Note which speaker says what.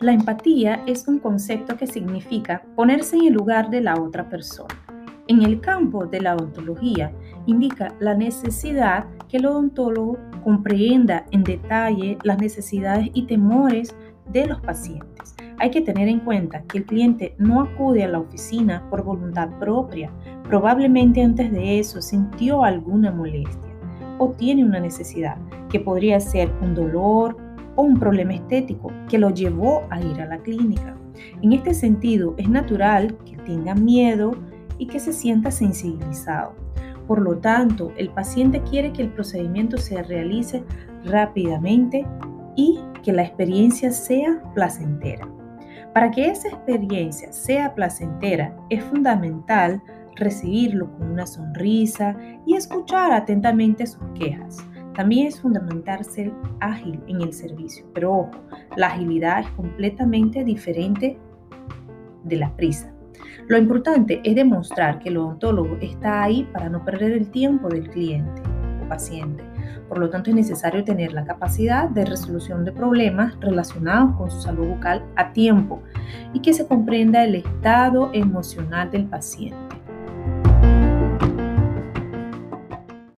Speaker 1: La empatía es un concepto que significa ponerse en el lugar de la otra persona. En el campo de la odontología, indica la necesidad que el odontólogo comprenda en detalle las necesidades y temores de los pacientes. Hay que tener en cuenta que el cliente no acude a la oficina por voluntad propia. Probablemente antes de eso sintió alguna molestia o tiene una necesidad, que podría ser un dolor o un problema estético que lo llevó a ir a la clínica. En este sentido, es natural que tenga miedo y que se sienta sensibilizado. Por lo tanto, el paciente quiere que el procedimiento se realice rápidamente y que la experiencia sea placentera. Para que esa experiencia sea placentera, es fundamental recibirlo con una sonrisa y escuchar atentamente sus quejas. También es fundamental ser ágil en el servicio, pero ojo, la agilidad es completamente diferente de la prisa. Lo importante es demostrar que el odontólogo está ahí para no perder el tiempo del cliente o paciente. Por lo tanto, es necesario tener la capacidad de resolución de problemas relacionados con su salud bucal a tiempo y que se comprenda el estado emocional del paciente.